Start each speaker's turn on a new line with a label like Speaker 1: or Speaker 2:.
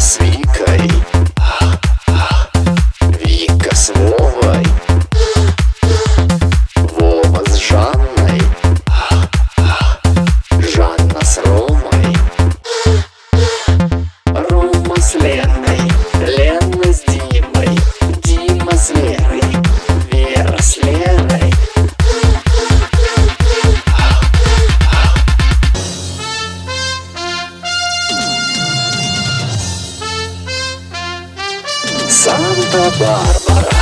Speaker 1: Свикой. Santa Bárbara.